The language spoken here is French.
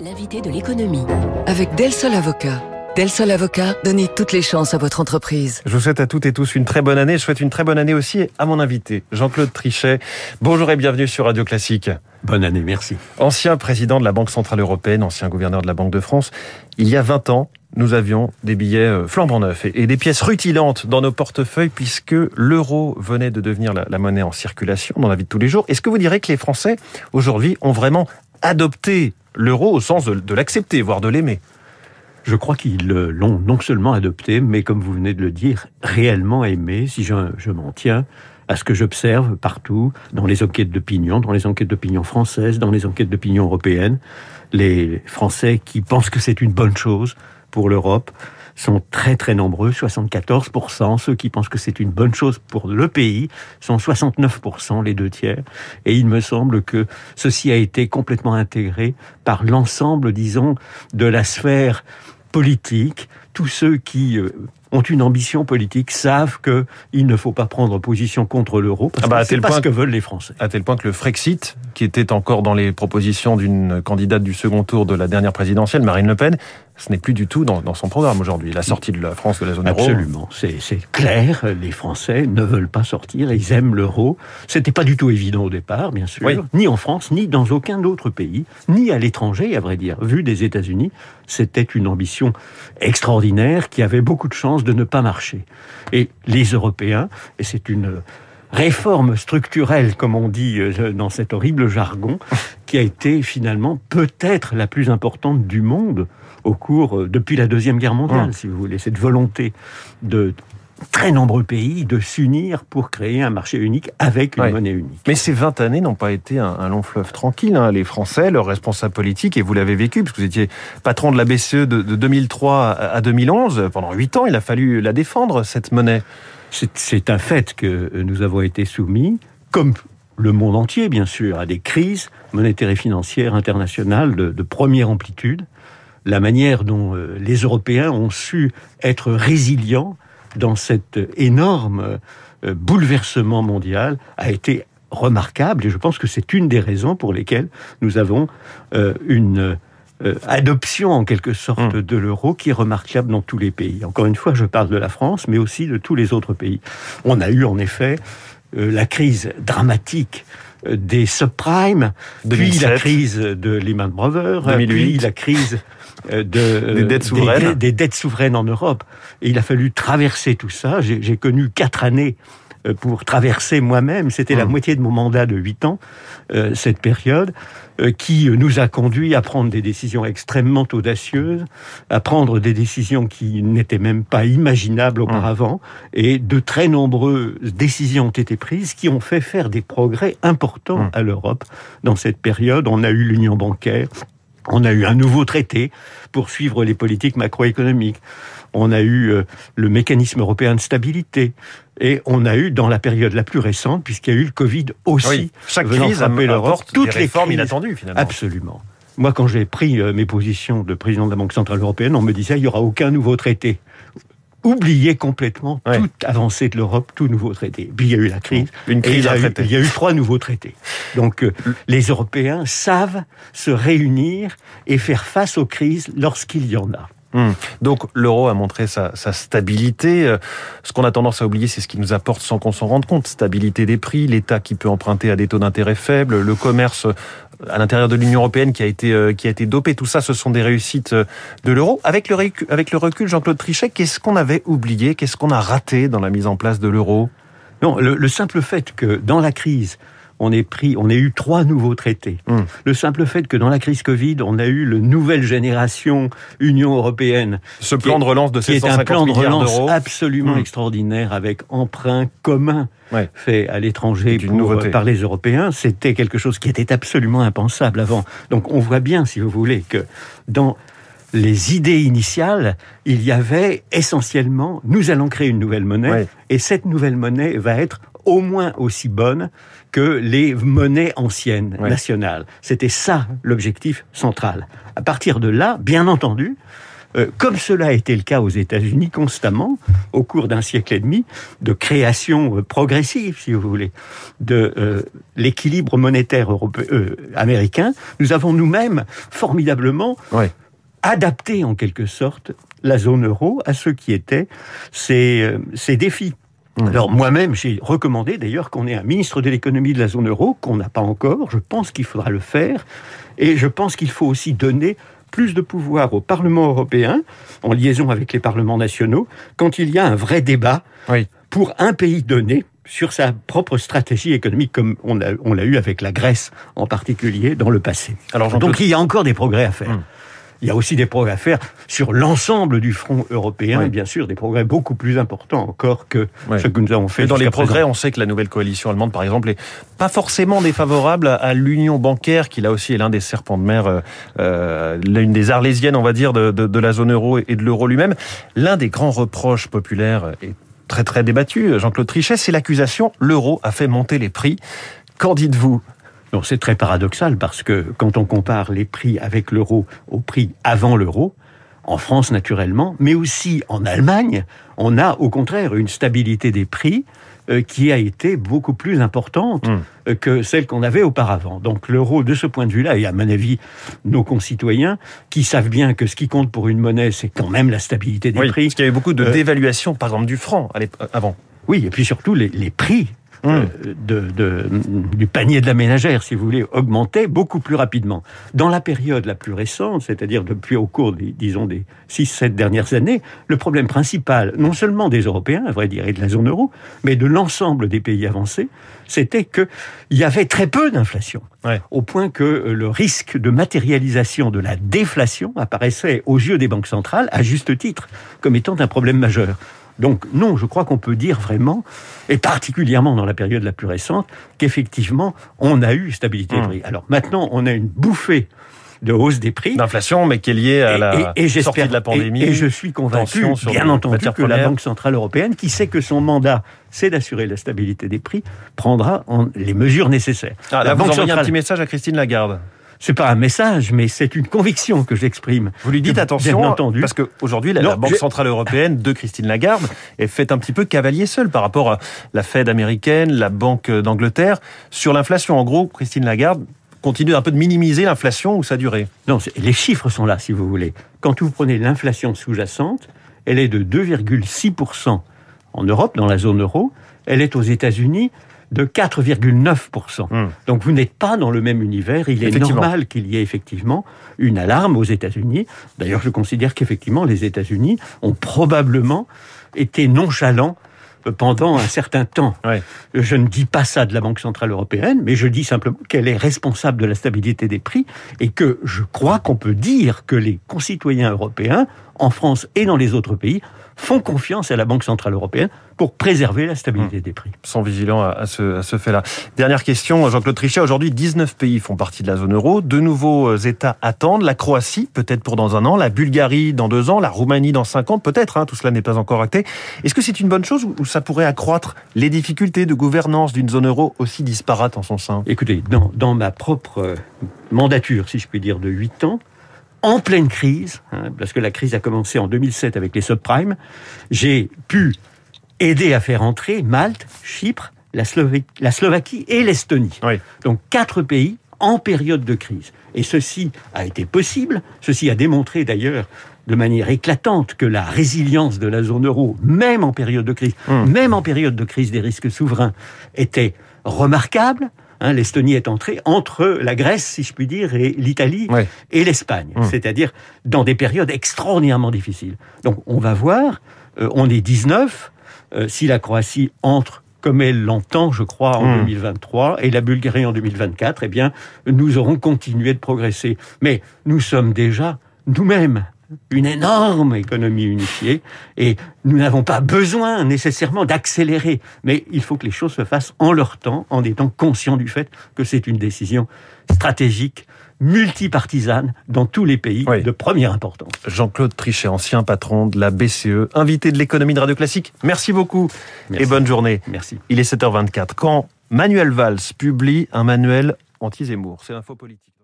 L'invité de l'économie. Avec Del Sol Avocat. Del Sol Avocat, donnez toutes les chances à votre entreprise. Je vous souhaite à toutes et tous une très bonne année. Je souhaite une très bonne année aussi à mon invité, Jean-Claude Trichet. Bonjour et bienvenue sur Radio Classique. Bonne année, merci. Ancien président de la Banque Centrale Européenne, ancien gouverneur de la Banque de France, il y a 20 ans, nous avions des billets euh, flambant neufs et des pièces rutilantes dans nos portefeuilles puisque l'euro venait de devenir la monnaie en circulation dans la vie de tous les jours. Est-ce que vous direz que les Français, aujourd'hui, ont vraiment adopté l'euro au sens de, l'accepter, voire de l'aimer. Je crois qu'ils l'ont non seulement adopté, mais comme vous venez de le dire, réellement aimé, si je, je m'en tiens à ce que j'observe partout, dans les enquêtes d'opinion, dans les enquêtes d'opinion françaises, dans les enquêtes d'opinion européennes, les Français qui pensent que c'est une bonne chose pour l'Europe, sont très très nombreux, 74%. Ceux qui pensent que c'est une bonne chose pour le pays sont 69%, les deux tiers. Et il me semble que ceci a été complètement intégré par l'ensemble, disons, de la sphère politique, tous ceux qui euh, ont une ambition politique savent qu'il ne faut pas prendre position contre l'euro parce ah bah, que c'est pas ce que veulent les Français. À tel point que le Frexit, qui était encore dans les propositions d'une candidate du second tour de la dernière présidentielle, Marine Le Pen, ce n'est plus du tout dans, son programme aujourd'hui, la sortie de la France de la zone euro. Absolument, c'est clair, les Français ne veulent pas sortir, ils aiment l'euro. C'était pas du tout évident au départ, bien sûr, ni en France, ni dans aucun autre pays, ni à l'étranger, à vrai dire. Vu des États-Unis, c'était une ambition extraordinaire qui avait beaucoup de de ne pas marcher. Et les Européens, et c'est une réforme structurelle, comme on dit euh, dans cet horrible jargon, qui a été finalement peut-être la plus importante du monde au cours, euh, depuis la Deuxième Guerre mondiale, mmh. si vous voulez, cette volonté de très nombreux pays de s'unir pour créer un marché unique avec une monnaie unique. Mais ces 20 années n'ont pas été un, long fleuve tranquille. Hein. Les Français, leurs responsables politiques, et vous l'avez vécu, parce que vous étiez patron de la BCE de, 2003 à 2011, pendant 8 ans, il a fallu la défendre, cette monnaie. C'est un fait que nous avons été soumis, comme le monde entier, bien sûr, à des crises monétaires et financières internationales de première amplitude la manière dont euh, les Européens ont su être résilients dans cet énorme euh, bouleversement mondial a été remarquable et je pense que c'est une des raisons pour lesquelles nous avons euh, une adoption en quelque sorte hmm. de l'euro qui est remarquable dans tous les pays. Encore une fois, je parle de la France, mais aussi de tous les autres pays. On a eu en effet la crise dramatique des subprimes, puis la crise de Lehman Brothers, puis la crise euh, de, des, dettes souveraines. Des, dettes souveraines en Europe. Et il a fallu traverser tout ça. J'ai connu quatre années euh, pour traverser moi-même, c'était la mmh. moitié de mon mandat de huit ans, euh, cette période, qui nous a conduit à prendre des décisions extrêmement audacieuses, à prendre des décisions qui n'étaient même pas imaginables auparavant, mmh. et de très nombreuses décisions ont été prises qui ont fait faire des progrès importants mmh. à l'Europe dans cette période. On a eu l'union bancaire, on a eu un nouveau traité pour suivre les politiques macroéconomiques. On a eu euh, le mécanisme européen de stabilité. Et on a eu, dans la période la plus récente, puisqu'il y a eu le Covid aussi, chaque crise a l'Europe, toutes les réformes inattendues finalement. Absolument. Moi, quand j'ai pris euh, mes positions de président de la Banque Centrale Européenne, on me disait il n'y aura aucun nouveau traité oublier complètement toute avancée de l'Europe, tout nouveau traité. Puis il y a eu la crise. Une crise il, y a il y a eu trois nouveaux traités. Donc euh, les Européens savent se réunir et faire face aux crises lorsqu'il y en a. Hmm. Donc l'euro a montré sa, stabilité. Euh, ce qu'on a tendance à oublier, c'est ce qui nous apporte sans qu'on s'en rende compte. Stabilité des prix, l'État qui peut emprunter à des taux d'intérêt faibles, le commerce euh, à l'intérieur de l'Union européenne qui a été euh, qui a été dopé. Tout ça, ce sont des réussites de l'euro. Avec le recul, avec le recul, Jean-Claude Trichet, qu'est-ce qu'on avait oublié, qu'est-ce qu'on a raté dans la mise en place de l'euro? Non, le simple fait que dans la crise on est pris, on a eu trois nouveaux traités. Hmm. Le simple fait que dans la crise Covid, on a eu le nouvelle génération Union européenne. Ce plan de relance de 750 est un plan de relance absolument hmm. extraordinaire avec emprunt commun fait à l'étranger par les Européens, c'était quelque chose qui était absolument impensable avant. Donc on voit bien, si vous voulez, que dans les idées initiales, il y avait essentiellement, nous allons créer une nouvelle monnaie, et cette nouvelle monnaie va être au moins aussi bonne que les monnaies anciennes nationales. C'était ça l'objectif central. À partir de là, bien entendu, euh, comme cela a été le cas aux États-Unis constamment, au cours d'un siècle et demi, de création euh, progressive, si vous voulez, de euh, l'équilibre monétaire européen, américain, nous avons nous-mêmes formidablement adapté en quelque sorte la zone euro à ce qui étaient ses, ses défis. Mmh. Alors moi-même, j'ai recommandé d'ailleurs qu'on ait un ministre de l'économie de la zone euro, qu'on n'a pas encore. Je pense qu'il faudra le faire. Et je pense qu'il faut aussi donner plus de pouvoir au Parlement européen, en liaison avec les parlements nationaux, quand il y a un vrai débat pour un pays donné sur sa propre stratégie économique, comme on l'a eu avec la Grèce en particulier dans le passé. Alors, Donc il y a encore des progrès à faire. Mmh. Il y a aussi des progrès à faire sur l'ensemble du front européen, et bien sûr des progrès beaucoup plus importants encore que ce que nous avons fait. dans les progrès, on sait que la nouvelle coalition allemande, par exemple, est pas forcément défavorable à l'union bancaire, qui là aussi est l'un des serpents de mer, euh, euh, l'une des arlésiennes, on va dire, de, de, de la zone euro et de l'euro lui-même. L'un des grands reproches populaires est très très débattu, Jean-Claude Trichet, c'est l'accusation l'euro a fait monter les prix. Qu'en dites-vous? C'est très paradoxal parce que quand on compare les prix avec l'euro au prix avant l'euro, en France naturellement, mais aussi en Allemagne, on a au contraire une stabilité des prix euh, qui a été beaucoup plus importante hmm. euh, que celle qu'on avait auparavant. Donc l'euro, de ce point de vue-là, et à mon avis, nos concitoyens, qui savent bien que ce qui compte pour une monnaie, c'est quand même la stabilité des prix. Parce qu'il y avait beaucoup de euh, dévaluation, par exemple, du franc avant. Oui, et puis surtout, les, les prix euh, de, du panier de la ménagère, si vous voulez, augmentait beaucoup plus rapidement. Dans la période la plus récente, c'est-à-dire depuis au cours, des, disons, des 6-7 dernières années, le problème principal, non seulement des Européens, à vrai dire, et de la zone euro, mais de l'ensemble des pays avancés, c'était qu'il y avait très peu d'inflation. Au point que euh, le risque de matérialisation de la déflation apparaissait aux yeux des banques centrales, à juste titre, comme étant un problème majeur. Donc non, je crois qu'on peut dire vraiment, et particulièrement dans la période la plus récente, qu'effectivement, on a eu stabilité des mmh. prix. Alors maintenant, on a une bouffée de hausse des prix. D'inflation, mais qui est liée à la sortie de la pandémie. Et, je suis convaincu, bien entendu, que la Banque Centrale Européenne, qui sait que son mandat, c'est d'assurer la stabilité des prix, prendra les mesures nécessaires. Ah, la Banque Centrale... un petit message à Christine Lagarde c'est pas un message, mais c'est une conviction que j'exprime. Vous lui dites attention, entendu. parce qu'aujourd'hui, la, la, Banque Centrale Européenne de Christine Lagarde est faite un petit peu cavalier seul par rapport à la Fed américaine, la Banque d'Angleterre, sur l'inflation. En gros, Christine Lagarde continue un peu de minimiser l'inflation ou sa durée. Non, les chiffres sont là, si vous voulez. Quand vous prenez l'inflation sous-jacente, elle est de 2,6% en Europe, dans la zone euro. Elle est aux États-Unis de 4,9%. Hmm. Donc vous n'êtes pas dans le même univers. Il est normal qu'il y ait effectivement une alarme aux États-Unis. D'ailleurs, je considère qu'effectivement, les États-Unis ont probablement été nonchalants pendant un certain temps. Je ne dis pas ça de la Banque Centrale Européenne, mais je dis simplement qu'elle est responsable de la stabilité des prix et que je crois qu'on peut dire que les concitoyens européens, en France et dans les autres pays, font confiance à la Banque Centrale Européenne pour préserver la stabilité mmh. des prix. Sont vigilants à ce, ce fait-là. Dernière question, Jean-Claude Trichet. Aujourd'hui, 19 pays font partie de la zone euro. De nouveaux euh, États attendent. La Croatie, peut-être pour dans un an. La Bulgarie dans deux ans. La Roumanie dans cinq ans. Peut-être, hein, tout cela n'est pas encore acté. Est-ce que c'est une bonne chose ou ça pourrait accroître les difficultés de gouvernance d'une zone euro aussi disparate en son sein? Écoutez, dans, dans ma propre euh, mandature, si je puis dire, de 8 ans, en pleine crise, hein, parce que la crise a commencé en 2007 avec les subprimes, j'ai pu aider à faire entrer Malte, Chypre, la, Slovaquie, et l'Estonie. Donc quatre pays en période de crise. Et ceci a été possible, ceci a démontré d'ailleurs de manière éclatante que la résilience de la zone euro, même en période de crise, hum. même en période de crise des risques souverains, était remarquable. Hein, L'Estonie est entrée entre la Grèce, si je puis dire, et l'Italie et l'Espagne, hum. c'est-à-dire dans des périodes extraordinairement difficiles. Donc on va voir, euh, on est 19, euh, si la Croatie entre comme elle l'entend, je crois, en 2023, hmm. et la Bulgarie en 2024, eh bien, nous aurons continué de progresser. Mais nous sommes déjà nous-mêmes une énorme économie unifiée et nous n'avons pas besoin nécessairement d'accélérer, mais il faut que les choses se fassent en leur temps, en étant conscients du fait que c'est une décision stratégique multipartisane dans tous les pays de première importance. Jean-Claude Trichet, ancien patron de la BCE, invité de l'économie de Radio Classique. Merci beaucoup et bonne journée. Merci. Il est 7h24. Quand Manuel Valls publie un manuel anti-Zemmour, c'est l'info politique.